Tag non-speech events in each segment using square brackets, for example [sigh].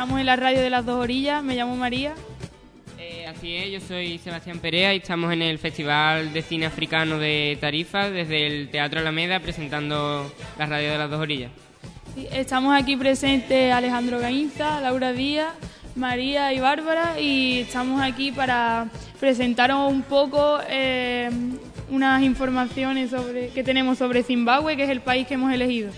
estamos en la radio de las dos orillas, me llamo María. Eh, así es, yo soy Sebastián Perea y estamos en el Festival de Cine Africano de Tarifa desde el Teatro Alameda presentando la radio de las dos orillas. estamos aquí presentes Alejandro Gainza, Laura Díaz, María y Bárbara y estamos aquí para presentaros un poco eh, unas informaciones sobre, que tenemos sobre Zimbabue, que es el país que hemos elegido.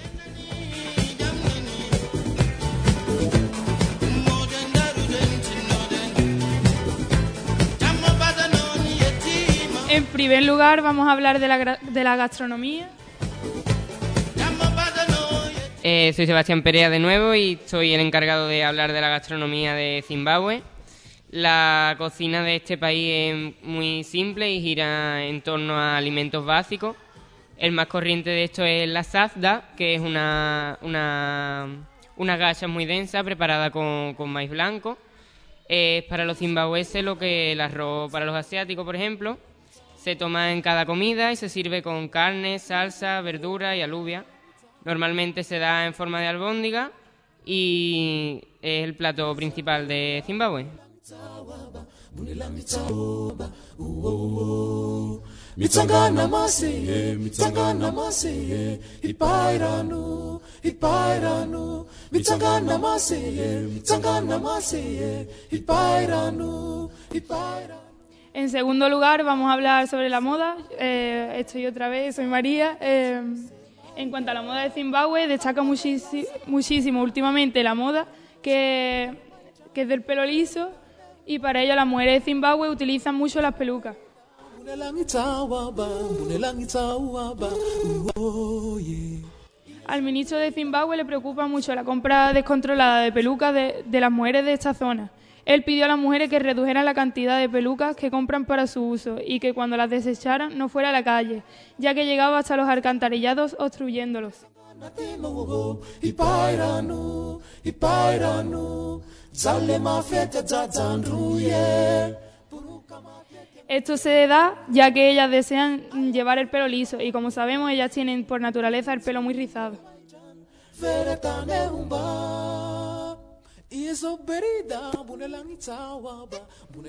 En primer lugar vamos a hablar de la, gastronomía. Eh, soy Sebastián Perea de nuevo y soy el encargado de hablar de la gastronomía de Zimbabue. La cocina de este país es muy simple y gira en torno a alimentos básicos. El más corriente de esto es la sazda, que es una, una, una gacha muy densa preparada con, con maíz blanco. Es para los zimbabueses lo que el arroz para los asiáticos, por ejemplo. Se toma en cada comida y se sirve con carne, salsa, verdura y alubia. Normalmente se da en forma de albóndiga y es el plato principal de Zimbabue. En segundo lugar, vamos a hablar sobre la moda. Eh, estoy otra vez, soy María. Eh, en cuanto a la moda de Zimbabue, destaca muchísimo últimamente la moda que, es del pelo liso y para ello las mujeres de Zimbabue utilizan mucho las pelucas. Al ministro de Zimbabue le preocupa mucho la compra descontrolada de pelucas de las mujeres de esta zona. Él pidió a las mujeres que redujeran la cantidad de pelucas que compran para su uso y que cuando las desecharan no fuera a la calle, ya que llegaba hasta los alcantarillados obstruyéndolos. Esto se da ya que ellas desean llevar el pelo liso y como sabemos ellas tienen por naturaleza el pelo muy rizado.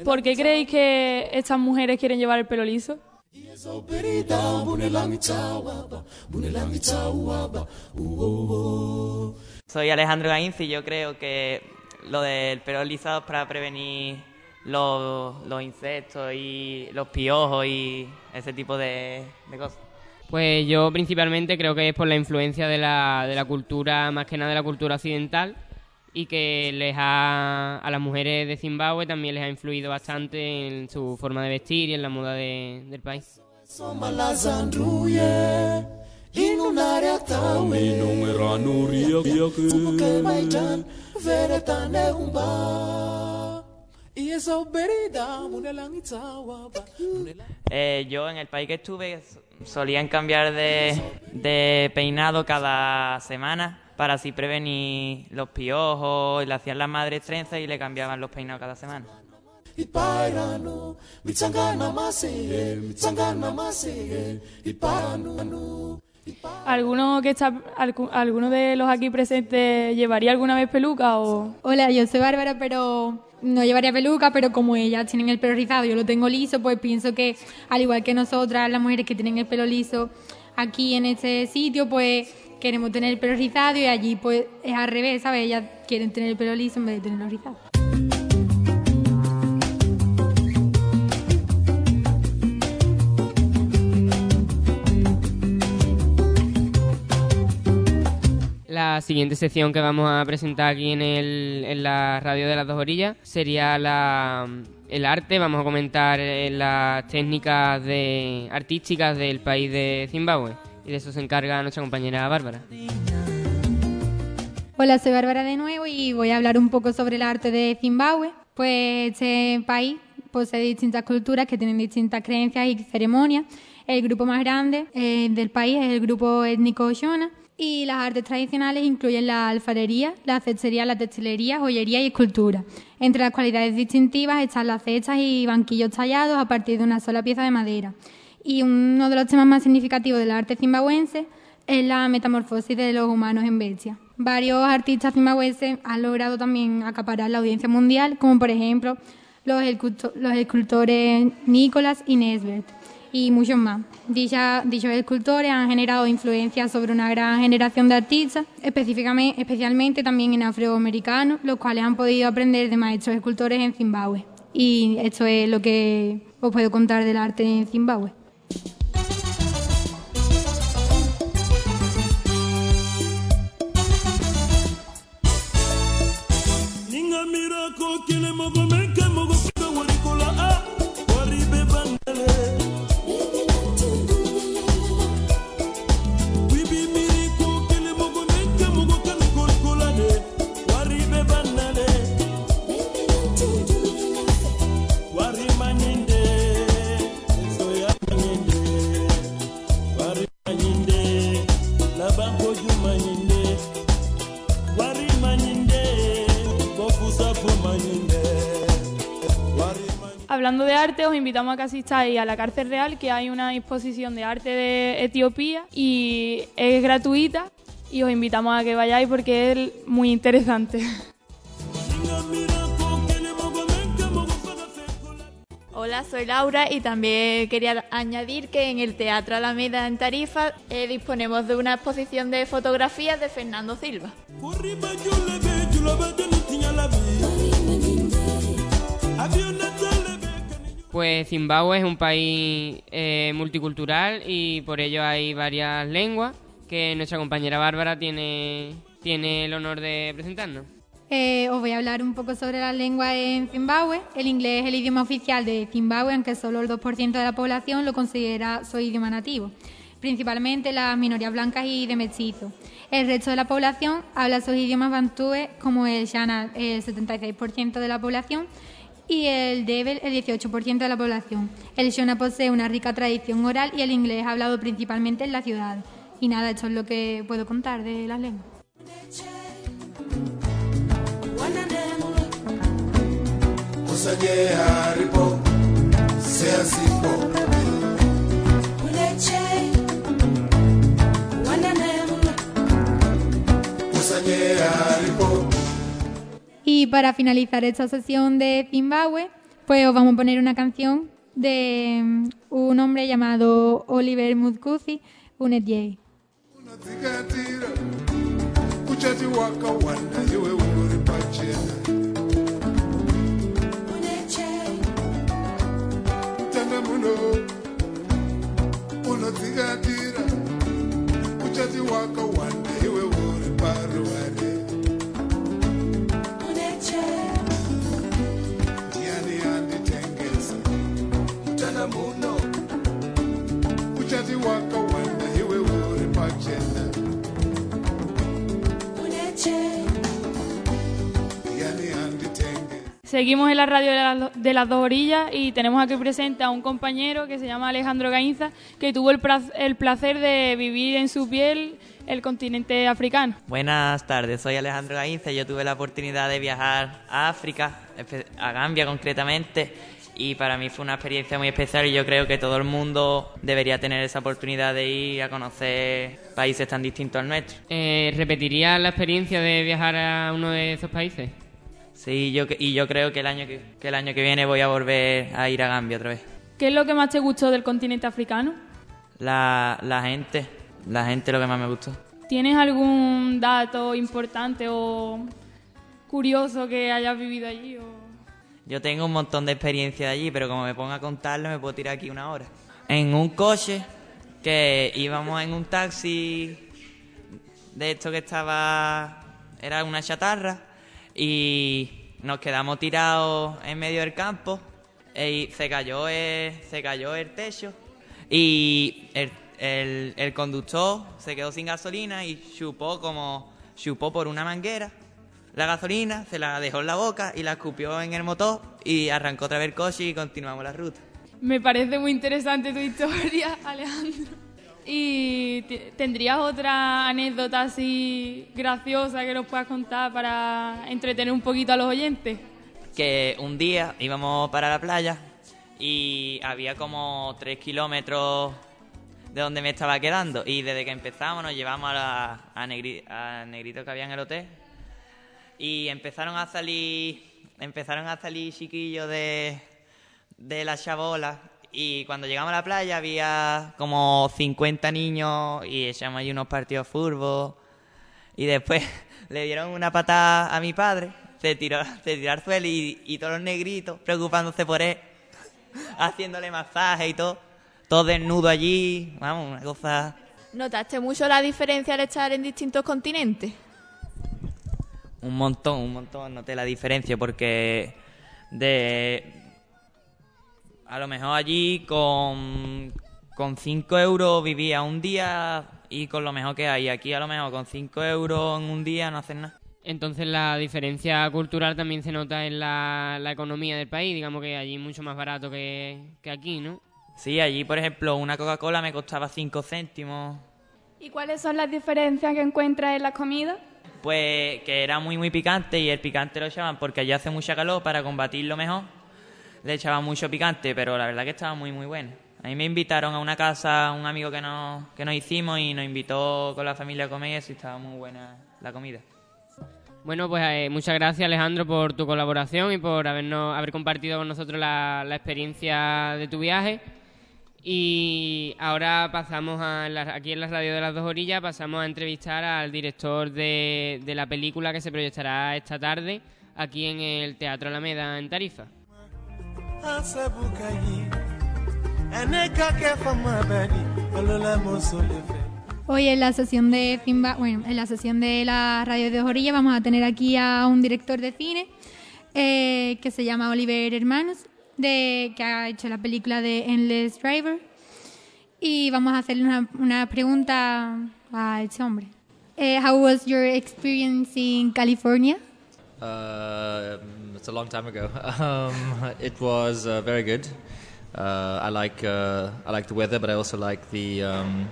¿Por qué creéis que estas mujeres quieren llevar el pelo liso? Soy Alejandro Gainz y yo creo que lo del pelo liso es para prevenir los, insectos y los piojos y ese tipo de, cosas. Pues yo principalmente creo que es por la influencia de la, de la cultura, más que nada de la cultura occidental, y que les ha, a las mujeres de Zimbabue también les ha influido bastante en su forma de vestir y en la moda de, del país. Eh, yo en el país que estuve solían cambiar de, de peinado cada semana para así prevenir los piojos, le hacían las madres trenzas y le cambiaban los peinados cada semana. ¿Alguno, que está, ¿Alguno de los aquí presentes llevaría alguna vez peluca? O... Hola, yo soy Bárbara, pero no llevaría peluca, pero como ellas tienen el pelo rizado, yo lo tengo liso, pues pienso que al igual que nosotras, las mujeres que tienen el pelo liso aquí en este sitio, pues queremos tener el pelo rizado y allí pues es al revés, ¿sabes? Ellas quieren tener el pelo liso en vez de tenerlo rizado. La siguiente sección que vamos a presentar aquí en, el, en la radio de las dos orillas sería la, el arte. Vamos a comentar eh, las técnicas artísticas del país de Zimbabue y de eso se encarga nuestra compañera Bárbara. Hola, soy Bárbara de nuevo y voy a hablar un poco sobre el arte de Zimbabue. Pues este país posee distintas culturas que tienen distintas creencias y ceremonias. El grupo más grande eh, del país es el grupo étnico Shona y las artes tradicionales incluyen la alfarería, la cestería, la textilería, joyería y escultura. Entre las cualidades distintivas están las cestas y banquillos tallados a partir de una sola pieza de madera. Y uno de los temas más significativos del arte zimbabuense es la metamorfosis de los humanos en bestia. Varios artistas zimbabuenses han logrado también acaparar la audiencia mundial, como por ejemplo los, escultores Nicolás y Nesbert y muchos más. dichos escultores han generado influencia sobre una gran generación de artistas, específicamente, especialmente también en afroamericanos, los cuales han podido aprender de maestros escultores en Zimbabue. Y esto es lo que os puedo contar del arte en Zimbabue. Thank you. Arte, os invitamos a que asistáis a la Cárcel Real, que hay una exposición de arte de Etiopía y es gratuita y os invitamos a que vayáis porque es muy interesante. Hola, soy Laura y también quería añadir que en el Teatro Alameda en Tarifa eh, disponemos de una exposición de fotografías de Fernando Silva. Pues Zimbabue es un país eh, multicultural y por ello hay varias lenguas que nuestra compañera Bárbara tiene, tiene el honor de presentarnos. Eh, os voy a hablar un poco sobre las lenguas en Zimbabue. El inglés es el idioma oficial de Zimbabue, aunque solo el 2% de la población lo considera su idioma nativo, principalmente las minorías blancas y de mestizo. El resto de la población habla sus idiomas bantúes, como el Shana, el 76% de la población, y el Debel el 18% de la población. El Shona posee una rica tradición oral y el inglés es hablado principalmente en la ciudad. Y nada, esto es lo que puedo contar de las lenguas. Y para finalizar esta sesión de Zimbabue, pues os vamos a poner una canción de mm, un hombre llamado Oliver Mudkuzi, un. Seguimos en la radio de, las dos orillas y tenemos aquí presente a un compañero que se llama Alejandro Gainza, que tuvo el, placer de vivir en su piel el continente africano. Buenas tardes, soy Alejandro Gainza y yo tuve la oportunidad de viajar a África, a Gambia concretamente, y para mí fue una experiencia muy especial y yo creo que todo el mundo debería tener esa oportunidad de ir a conocer países tan distintos al nuestro. Eh, ¿Repetiría la experiencia de viajar a uno de esos países? Sí, yo, y yo creo que el, año que, el año que viene voy a volver a ir a Gambia otra vez. ¿Qué es lo que más te gustó del continente africano? La, la gente, la gente es lo que más me gustó. ¿Tienes algún dato importante o curioso que hayas vivido allí? O... Yo tengo un montón de experiencia de allí, pero como me ponga a contarlo me puedo tirar aquí una hora. En un coche que íbamos en un taxi de esto que estaba era una chatarra y nos quedamos tirados en medio del campo y se cayó el, se cayó el techo y el, el, conductor se quedó sin gasolina y chupó como chupó por una manguera la gasolina, se la dejó en la boca y la escupió en el motor y arrancó otra vez el coche y continuamos la ruta. Me parece muy interesante tu historia, [laughs] Alejandro. ¿Y tendrías otra anécdota así graciosa que nos puedas contar para entretener un poquito a los oyentes? Que un día íbamos para la playa y había como tres kilómetros de donde me estaba quedando. Y desde que empezamos nos llevamos a, la, a, Negrito que había en el hotel. Y empezaron a salir, empezaron a salir chiquillos de, de la chabola. Y cuando llegamos a la playa había como 50 niños y echamos ahí unos partidos furbo. Y después [laughs] le dieron una patada a mi padre, se tiró, se tiró al suelo y, y todos los negritos preocupándose por él, [laughs] haciéndole masaje y todo todo desnudo allí, vamos, una cosa... ¿Notaste mucho la diferencia al estar en distintos continentes? Un montón, un montón noté la diferencia porque de... A lo mejor allí con, con 5 euros vivía un día y con lo mejor que hay. Aquí a lo mejor con 5 euros en un día no haces nada. Entonces la diferencia cultural también se nota en la, la economía del país, digamos que allí es mucho más barato que, que aquí, ¿no? Sí, allí, por ejemplo, una Coca-Cola me costaba 5 céntimos. ¿Y cuáles son las diferencias que encuentras en la comida? Pues que era muy, muy picante y el picante lo echaban porque allí hace mucha calor para combatirlo mejor. Le echaban mucho picante, pero la verdad que estaba muy, muy bueno. A mí me invitaron a una casa, un amigo que nos, que nos hicimos y nos invitó con la familia a comer y estaba muy buena la comida. Bueno, pues eh, muchas gracias Alejandro por tu colaboración y por habernos, haber compartido con nosotros la, la experiencia de tu viaje. Y ahora pasamos a aquí en la radio de las dos orillas, pasamos a entrevistar al director de, de la película que se proyectará esta tarde aquí en el Teatro Alameda en Tarifa. Hoy en la sesión de Finba, bueno, en la sesión de la radio de orillas vamos a tener aquí a un director de cine eh, que se llama Oliver Hermanos de, que ha hecho la película de Endless Driver. Y vamos a hacerle una, una pregunta a este hombre. Uh, how was your experience in California? Uh, it's a long time ago. [laughs] Um, it was uh, very good. Uh, I like uh, I like the weather, but I also like the um,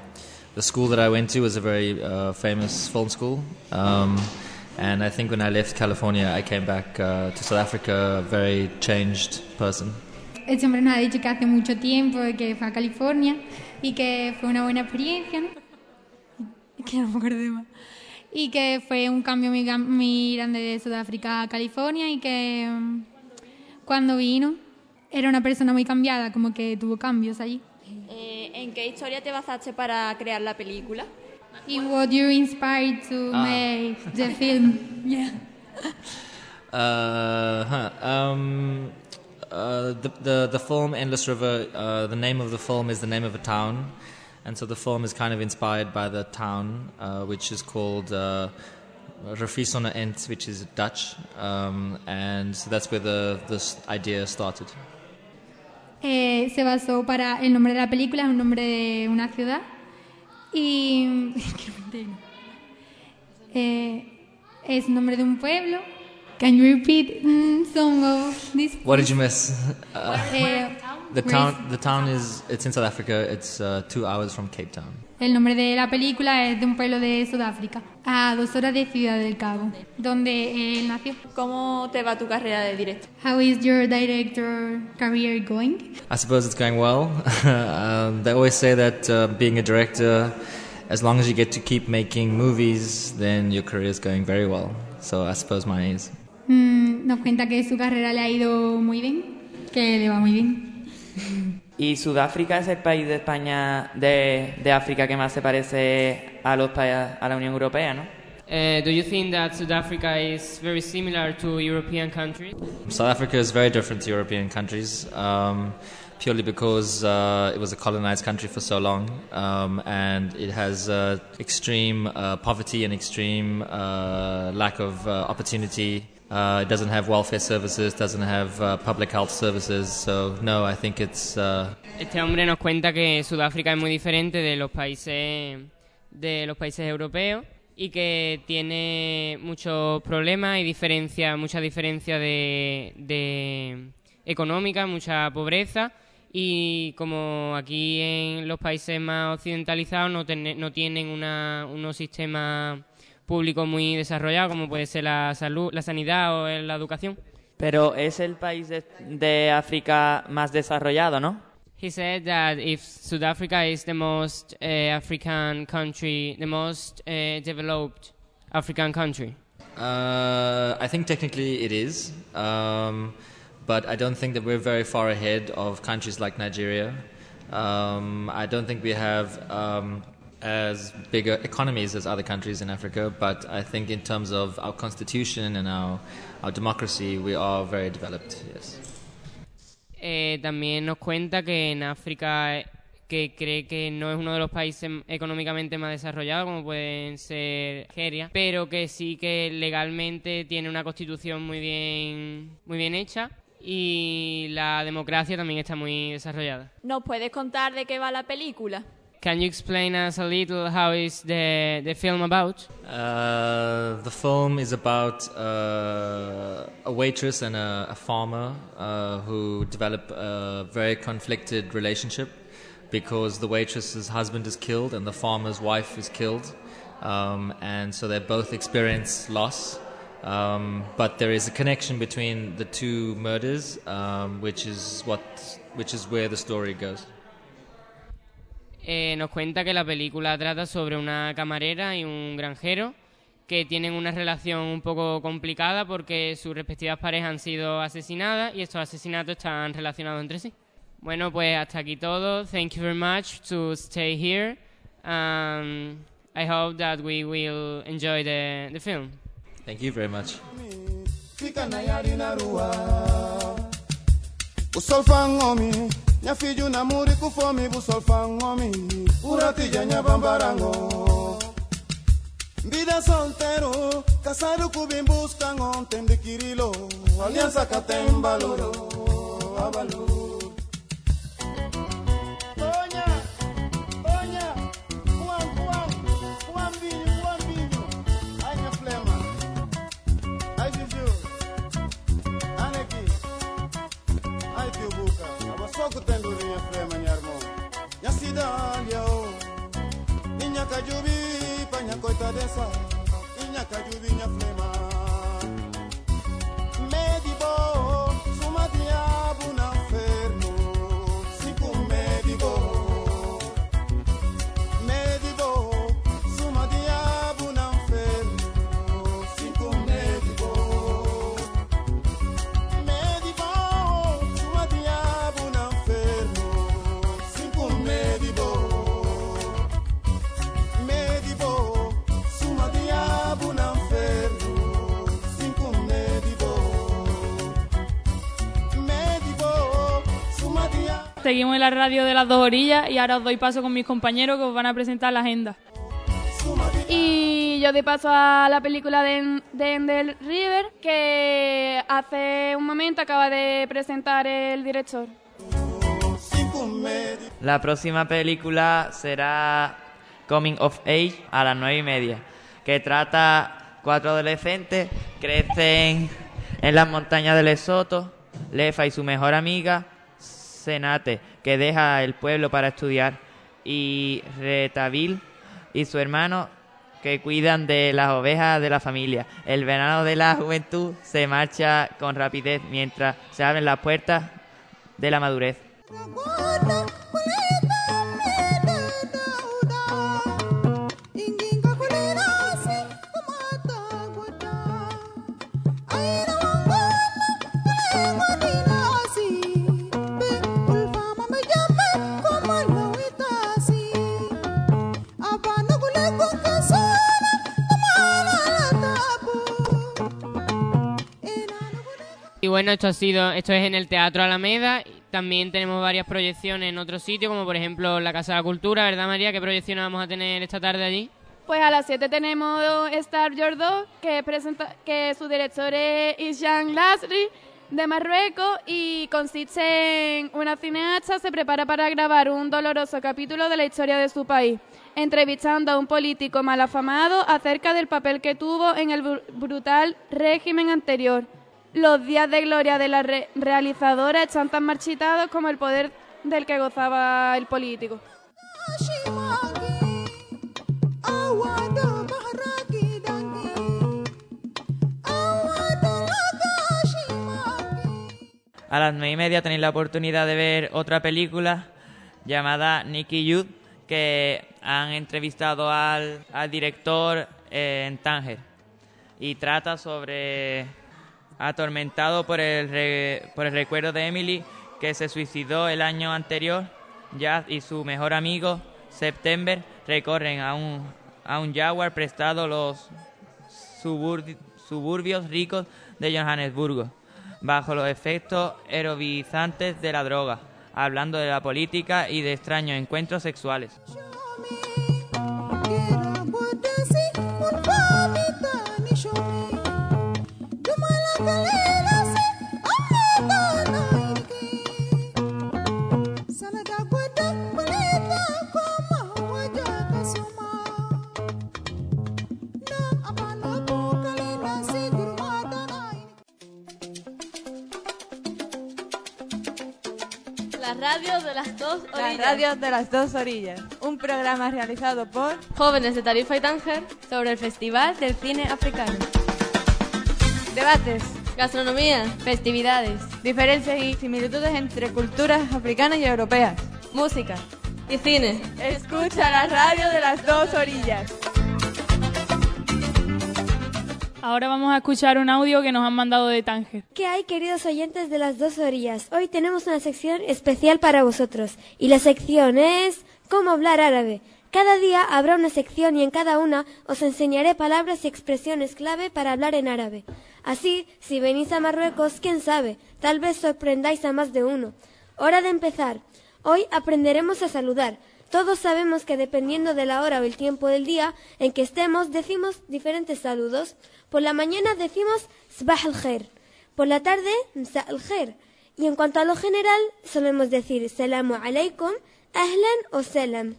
the school that I went to was a very uh, famous film school. Um, And I think when I left California, I came back uh, to South Africa a very changed person. Este hombre nos ha dicho que hace mucho tiempo que fue a California y que fue una buena experiencia, ¿no? Que no me acuerdo más. Y que fue un cambio muy, muy grande de Sudáfrica a California y que um, cuando vino era una persona muy cambiada, como que tuvo cambios allí. Eh, ¿En qué historia te basaste para crear la película? in what you're inspired to ah. make the film. [laughs] Yeah. Uh, huh. um, uh, the, the the film Endless River. Uh, the name of the film is the name of a town, and so the film is kind of inspired by the town, uh, which is called. Uh, Refisona Ent, which is Dutch, um, and so that's where the this idea started. Eh, se basó para el nombre de la película es un nombre de una ciudad Y. [laughs] eh, es nombre de un pueblo. Can you repeat mm, some of this? What did you miss? Uh, the town. The town is. It's in South Africa. It's uh, two hours from Cape Town. El nombre de la película es de un pueblo de Sudáfrica, a dos horas de Ciudad del Cabo, donde él nació. ¿Cómo te va tu carrera de director? How is your director career going? I suppose it's going well. [laughs] um, they always say that uh, being a director, as long as you get to keep making movies, then your career is going very well. So I suppose mine is. Mm, nos cuenta que su carrera le ha ido muy bien, que le va muy bien. Y Sudáfrica es el país de España, de, de África que más se parece a, los a la Unión Europea, ¿no? Uh, do you think that South Africa is very similar to European countries? South Africa is very different to European countries, um, purely because uh, it was a colonized country for so long, um, and it has uh, extreme uh, poverty and extreme uh, lack of uh, opportunity Uh, it doesn't have welfare services, doesn't have uh, public health services, so no, I think it's. Uh... Este hombre nos cuenta que Sudáfrica es muy diferente de los países de los países europeos y que tiene muchos problemas y diferencia, mucha diferencia de, de económica, mucha pobreza y como aquí en los países más occidentalizados no, ten, no tienen una, unos sistemas público muy desarrollado, como puede ser la salud, la sanidad o la educación. Pero es el país de, África más desarrollado, ¿no? He said that if South Africa is the most uh, African country, the most uh, developed African country. Uh, I think technically it is, um, but I don't think that we're very far ahead of countries like Nigeria. Um, I don't think we have um, as bigger economies as other countries in Africa, but I think in terms of our constitution and our, our democracy, we are very developed, yes. Eh, también nos cuenta que en África que cree que no es uno de los países económicamente más desarrollados como pueden ser Nigeria, pero que sí que legalmente tiene una constitución muy bien muy bien hecha y la democracia también está muy desarrollada. ¿Nos puedes contar de qué va la película? Can you explain us a little how is the the film about? Uh, the film is about uh, a waitress and a, a farmer uh, who develop a very conflicted relationship because the waitress's husband is killed and the farmer's wife is killed. Um, and so they both experience loss. Um, but there is a connection between the two murders, um, which is what, which is where the story goes. Eh, nos cuenta que la película trata sobre una camarera y un granjero que tienen una relación un poco complicada porque sus respectivas parejas han sido asesinadas y estos asesinatos están relacionados entre sí. Bueno, pues hasta aquí todo. Thank you very much to stay here. Um, I hope that we will enjoy the, the film. Thank you very much. nyafiju na muri kufomi busolfa ngomi. Uratija nyabambarango vida soltero casado kubin buscan alianza katembaloro abaloro kutenduri oh. ni prema nyarmo Nyasida liao Inyaka jubi panya koita desa? Inyaka jubi nya Seguimos en la radio de las dos orillas y ahora os doy paso con mis compañeros que os van a presentar la agenda. Y yo doy paso a la película de, de Endel River que hace un momento acaba de presentar el director. La próxima película será Coming of Age a las nueve y media, que trata cuatro adolescentes, crecen en las montañas de Lesoto, Lefa y su mejor amiga, Senate, que deja el pueblo para estudiar, y Retabil y su hermano, que cuidan de las ovejas de la familia. El verano de la juventud se marcha con rapidez mientras se abren las puertas de la madurez. Bueno, esto ha sido, esto es en el Teatro Alameda. También tenemos varias proyecciones en otros sitios, como por ejemplo la Casa de la Cultura, ¿verdad María? ¿Qué proyecciones vamos a tener esta tarde allí? Pues a las 7 tenemos Star Dog, que, presenta, que su director es Ishan Lasri, de Marruecos, y consiste en una cineasta se prepara para grabar un doloroso capítulo de la historia de su país, entrevistando a un político malafamado acerca del papel que tuvo en el br- brutal régimen anterior. Los días de gloria de la re- realizadora están tan marchitados como el poder del que gozaba el político. A las nueve y media tenéis la oportunidad de ver otra película llamada Nicky Youth que han entrevistado al, al director eh, en Tánger y trata sobre atormentado por el, re- por el recuerdo de Emily que se suicidó el año anterior. Jazz y su mejor amigo September recorren a un, a un Jaguar prestado los subur- suburbios ricos de Johannesburgo, bajo los efectos aerobizantes de la droga, hablando de la política y de extraños encuentros sexuales. Las radios de las dos Las orillas. radios de las dos orillas. Un programa realizado por Jóvenes de Tarifa y Tánger sobre el Festival del Cine Africano. Debates, gastronomía, festividades, diferencias y similitudes entre culturas africanas y europeas. Música. y cine. Escucha la radio de las dos orillas. Ahora vamos a escuchar un audio que nos han mandado de Tánger. ¿Qué hay, queridos oyentes de las dos orillas? Hoy tenemos una sección especial para vosotros. Y la sección es ¿Cómo hablar árabe? Cada día habrá una sección y en cada una os enseñaré palabras y expresiones clave para hablar en árabe. Así, si venís a Marruecos, quién sabe, tal vez sorprendáis a más de uno. Hora de empezar. Hoy aprenderemos a saludar. Todos sabemos que dependiendo de la hora o el tiempo del día en que estemos, decimos diferentes saludos. Por la mañana decimos Sbah al-Khair. Por la tarde, Msa al-Khair. Y en cuanto a lo general, solemos decir Salamu alaikum, Ahlan o Salam.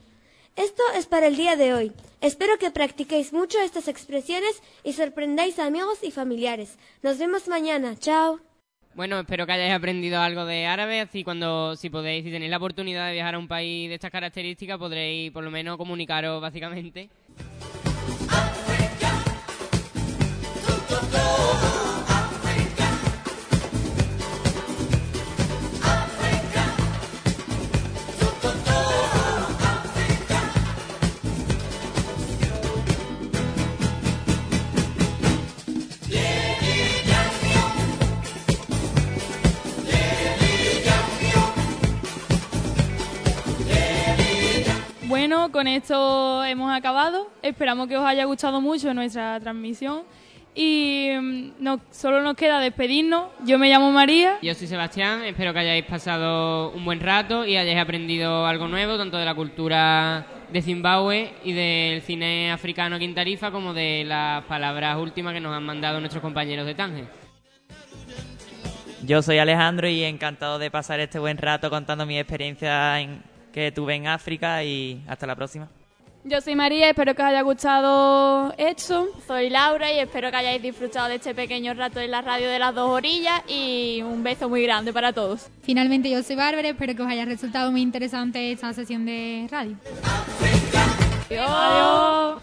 Esto es para el día de hoy. Espero que practiquéis mucho estas expresiones y sorprendáis a amigos y familiares. Nos vemos mañana. Chao. Bueno, espero que hayáis aprendido algo de árabe, así cuando, si podéis, si tenéis la oportunidad de viajar a un país de estas características, podréis por lo menos comunicaros básicamente. Con esto hemos acabado. Esperamos que os haya gustado mucho nuestra transmisión. Y mm, no, solo nos queda despedirnos. Yo me llamo María. Yo soy Sebastián, espero que hayáis pasado un buen rato y hayáis aprendido algo nuevo, tanto de la cultura de Zimbabue y del cine africano aquí en Tarifa, como de las palabras últimas que nos han mandado nuestros compañeros de Tánger. Yo soy Alejandro y encantado de pasar este buen rato contando mi experiencia en- que tuve en África y hasta la próxima. Yo soy María, espero que os haya gustado esto. Soy Laura y espero que hayáis disfrutado de este pequeño rato en la radio de las dos orillas y un beso muy grande para todos. Finalmente yo soy Bárbara, espero que os haya resultado muy interesante esta sesión de radio. Adiós.